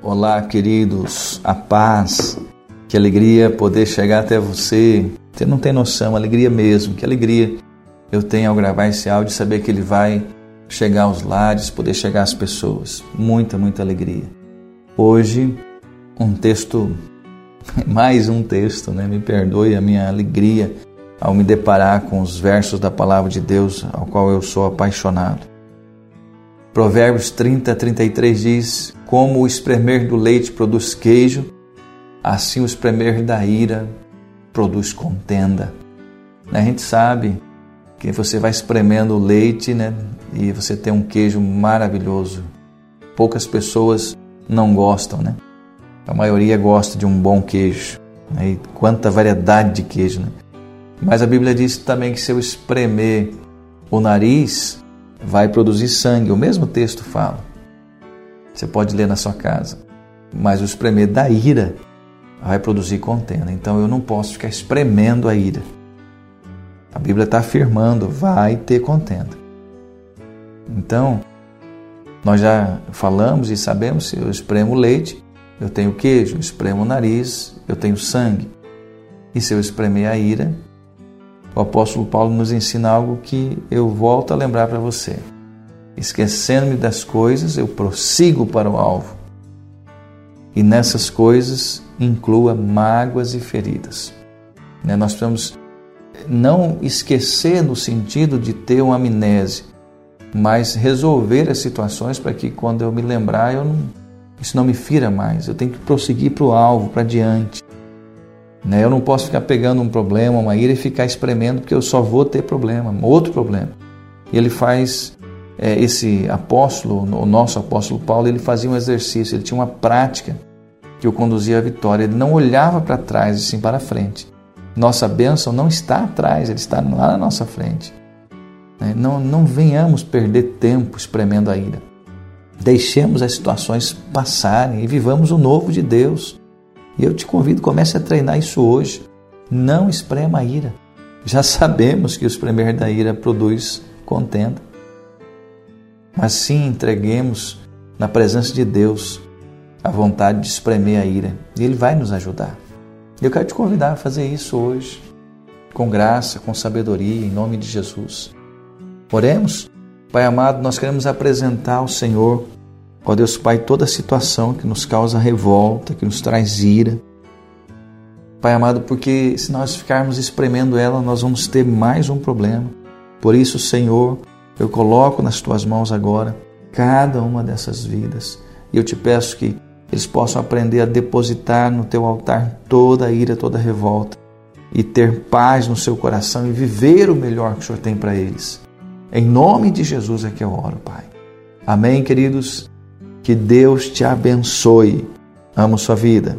Olá, queridos, a paz, que alegria poder chegar até você. Você não tem noção, alegria mesmo, que alegria eu tenho ao gravar esse áudio e saber que ele vai chegar aos lares, poder chegar às pessoas. Muita, muita alegria. Hoje, um texto, mais um texto, né? Me perdoe a minha alegria ao me deparar com os versos da palavra de Deus, ao qual eu sou apaixonado. Provérbios 30, 33 diz: Como o espremer do leite produz queijo, assim o espremer da ira produz contenda. A gente sabe que você vai espremendo o leite, né? E você tem um queijo maravilhoso. Poucas pessoas não gostam, né? A maioria gosta de um bom queijo. Né? E quanta variedade de queijo, né? Mas a Bíblia diz também que se eu espremer o nariz, vai produzir sangue. O mesmo texto fala. Você pode ler na sua casa. Mas o espremer da ira vai produzir contenda. Então eu não posso ficar espremendo a ira. A Bíblia está afirmando, vai ter contenda. Então, nós já falamos e sabemos, se eu espremo leite, eu tenho queijo, eu espremo o nariz, eu tenho sangue. E se eu espremer a ira, o apóstolo Paulo nos ensina algo que eu volto a lembrar para você. Esquecendo-me das coisas, eu prossigo para o alvo. E nessas coisas inclua mágoas e feridas. Né, nós precisamos não esquecer no sentido de ter uma amnésia, mas resolver as situações para que quando eu me lembrar, eu não, isso não me fira mais. Eu tenho que prosseguir para o alvo, para diante. Né? Eu não posso ficar pegando um problema, uma ira e ficar espremendo, porque eu só vou ter problema, outro problema. E ele faz, é, esse apóstolo, o nosso apóstolo Paulo, ele fazia um exercício, ele tinha uma prática que o conduzia à vitória. Ele não olhava para trás e sim para frente. Nossa bênção não está atrás, ele está lá na nossa frente. Né? Não, não venhamos perder tempo espremendo a ira. Deixemos as situações passarem e vivamos o novo de Deus. E eu te convido, comece a treinar isso hoje. Não esprema a ira. Já sabemos que o espremer da ira produz contenda. Mas sim entreguemos na presença de Deus a vontade de espremer a ira. E Ele vai nos ajudar. Eu quero te convidar a fazer isso hoje, com graça, com sabedoria, em nome de Jesus. Oremos. Pai amado, nós queremos apresentar ao Senhor Ó Deus Pai, toda situação que nos causa revolta, que nos traz ira. Pai amado, porque se nós ficarmos espremendo ela, nós vamos ter mais um problema. Por isso, Senhor, eu coloco nas tuas mãos agora cada uma dessas vidas. E eu te peço que eles possam aprender a depositar no teu altar toda a ira, toda a revolta e ter paz no seu coração e viver o melhor que o Senhor tem para eles. Em nome de Jesus é que eu oro, Pai. Amém, queridos. Que Deus te abençoe. Amo sua vida.